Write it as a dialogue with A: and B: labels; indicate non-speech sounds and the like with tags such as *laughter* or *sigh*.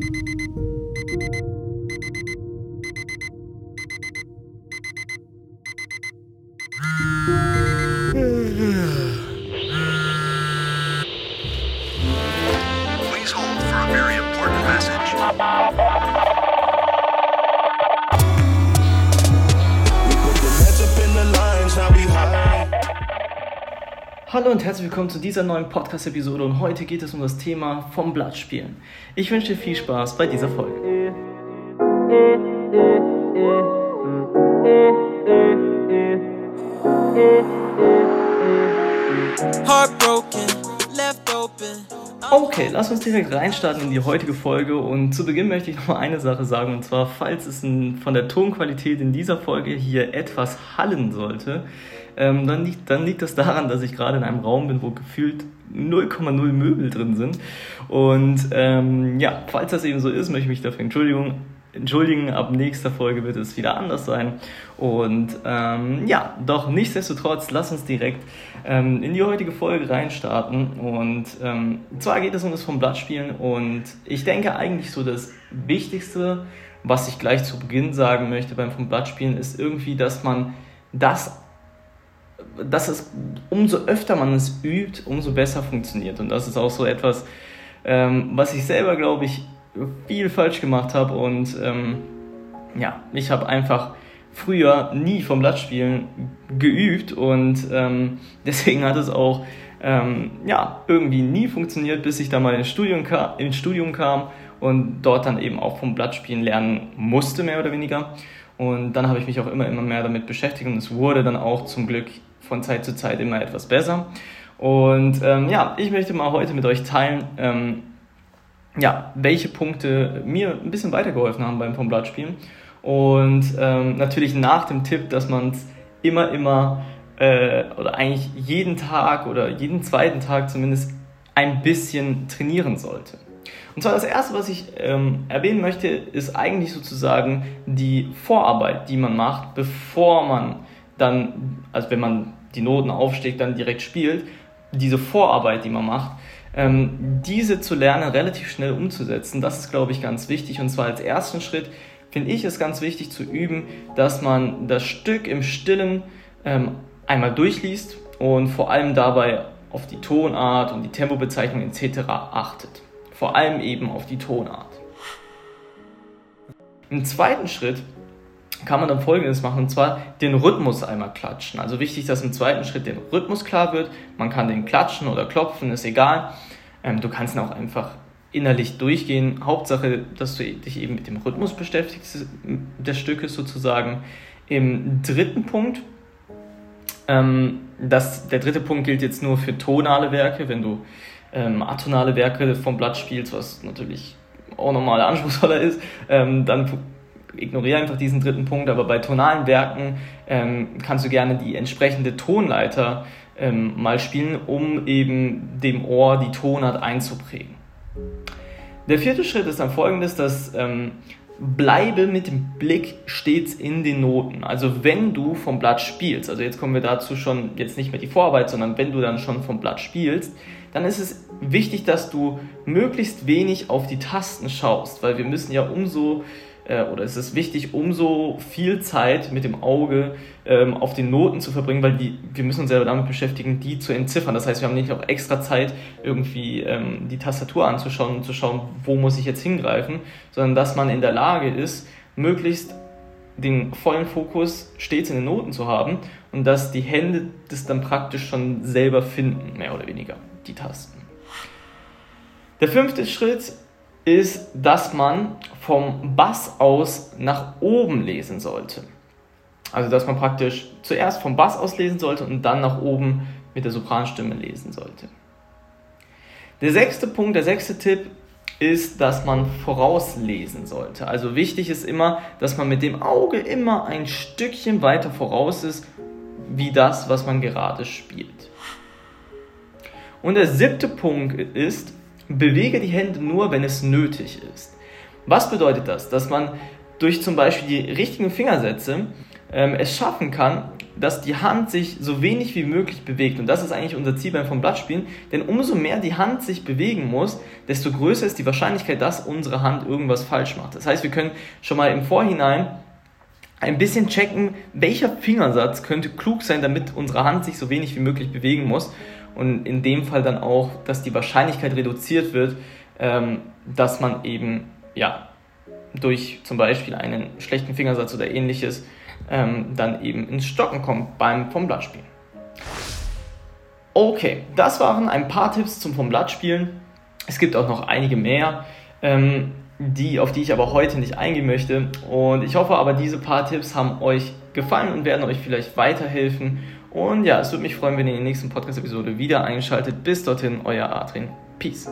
A: Thank you.
B: Hallo und herzlich willkommen zu dieser neuen Podcast-Episode und heute geht es um das Thema vom Blattspielen. Ich wünsche dir viel Spaß bei dieser Folge. Okay, lass uns direkt reinstarten in die heutige Folge und zu Beginn möchte ich noch mal eine Sache sagen und zwar, falls es von der Tonqualität in dieser Folge hier etwas hallen sollte, ähm, dann, liegt, dann liegt das daran, dass ich gerade in einem Raum bin, wo gefühlt 0,0 Möbel drin sind und ähm, ja, falls das eben so ist, möchte ich mich dafür entschuldigen. Entschuldigen, ab nächster Folge wird es wieder anders sein. Und ähm, ja, doch nichtsdestotrotz, lass uns direkt ähm, in die heutige Folge reinstarten. Und ähm, zwar geht es um das vom Blattspielen. Und ich denke eigentlich so das Wichtigste, was ich gleich zu Beginn sagen möchte beim vom Blattspielen, ist irgendwie, dass man das dass es umso öfter man es übt, umso besser funktioniert. Und das ist auch so etwas, ähm, was ich selber, glaube ich, viel falsch gemacht habe. Und ähm, ja, ich habe einfach früher nie vom Blattspielen geübt und ähm, *laughs* deswegen hat es auch ähm, ja, irgendwie nie funktioniert, bis ich da mal ins Studium, kam, ins Studium kam und dort dann eben auch vom Blattspielen lernen musste, mehr oder weniger. Und dann habe ich mich auch immer, immer mehr damit beschäftigt und es wurde dann auch zum Glück von Zeit zu Zeit immer etwas besser. Und ähm, ja, ich möchte mal heute mit euch teilen, ähm, ja, welche Punkte mir ein bisschen weitergeholfen haben beim vom Blattspielen. Und ähm, natürlich nach dem Tipp, dass man es immer, immer äh, oder eigentlich jeden Tag oder jeden zweiten Tag zumindest ein bisschen trainieren sollte. Und zwar das erste, was ich ähm, erwähnen möchte, ist eigentlich sozusagen die Vorarbeit, die man macht, bevor man dann, also wenn man die Noten aufsteckt, dann direkt spielt. Diese Vorarbeit, die man macht, ähm, diese zu lernen, relativ schnell umzusetzen, das ist, glaube ich, ganz wichtig. Und zwar als ersten Schritt finde ich es ganz wichtig zu üben, dass man das Stück im Stillen ähm, einmal durchliest und vor allem dabei auf die Tonart und die Tempobezeichnung etc. achtet. Vor allem eben auf die Tonart. Im zweiten Schritt kann man dann folgendes machen, und zwar den Rhythmus einmal klatschen. Also wichtig, dass im zweiten Schritt der Rhythmus klar wird. Man kann den klatschen oder klopfen, ist egal. Ähm, du kannst ihn auch einfach innerlich durchgehen. Hauptsache, dass du dich eben mit dem Rhythmus beschäftigst, des Stückes sozusagen. Im dritten Punkt, ähm, das, der dritte Punkt gilt jetzt nur für tonale Werke, wenn du ähm, atonale Werke vom Blatt spielst, was natürlich auch nochmal *laughs* anspruchsvoller ist, ähm, dann ignoriere einfach diesen dritten Punkt, aber bei tonalen Werken ähm, kannst du gerne die entsprechende Tonleiter ähm, mal spielen, um eben dem Ohr die Tonart einzuprägen. Der vierte Schritt ist dann folgendes, dass ähm, bleibe mit dem Blick stets in den Noten. Also wenn du vom Blatt spielst, also jetzt kommen wir dazu schon, jetzt nicht mehr die Vorarbeit, sondern wenn du dann schon vom Blatt spielst, dann ist es wichtig, dass du möglichst wenig auf die Tasten schaust, weil wir müssen ja umso äh, oder es ist wichtig, umso viel Zeit mit dem Auge ähm, auf den Noten zu verbringen, weil die, wir müssen uns selber damit beschäftigen, die zu entziffern. Das heißt, wir haben nicht auch extra Zeit, irgendwie ähm, die Tastatur anzuschauen und zu schauen, wo muss ich jetzt hingreifen, sondern dass man in der Lage ist, möglichst den vollen Fokus stets in den Noten zu haben und dass die Hände das dann praktisch schon selber finden, mehr oder weniger, die Tasten. Der fünfte Schritt ist, dass man vom Bass aus nach oben lesen sollte. Also dass man praktisch zuerst vom Bass aus lesen sollte und dann nach oben mit der Sopranstimme lesen sollte. Der sechste Punkt, der sechste Tipp ist, dass man vorauslesen sollte. Also wichtig ist immer, dass man mit dem Auge immer ein Stückchen weiter voraus ist, wie das, was man gerade spielt. Und der siebte Punkt ist, bewege die Hände nur, wenn es nötig ist. Was bedeutet das? Dass man durch zum Beispiel die richtigen Fingersätze ähm, es schaffen kann, dass die Hand sich so wenig wie möglich bewegt. Und das ist eigentlich unser Ziel beim vom Blattspielen. Denn umso mehr die Hand sich bewegen muss, desto größer ist die Wahrscheinlichkeit, dass unsere Hand irgendwas falsch macht. Das heißt, wir können schon mal im Vorhinein ein bisschen checken, welcher Fingersatz könnte klug sein, damit unsere Hand sich so wenig wie möglich bewegen muss. Und in dem Fall dann auch, dass die Wahrscheinlichkeit reduziert wird, ähm, dass man eben ja, durch zum Beispiel einen schlechten Fingersatz oder ähnliches ähm, dann eben ins Stocken kommt beim vom Blattspielen. Okay, das waren ein paar Tipps zum vom Blattspielen. Es gibt auch noch einige mehr, ähm, die, auf die ich aber heute nicht eingehen möchte. Und ich hoffe aber, diese paar Tipps haben euch gefallen und werden euch vielleicht weiterhelfen. Und ja, es würde mich freuen, wenn ihr in der nächsten Podcast-Episode wieder einschaltet. Bis dorthin, euer Adrian. Peace.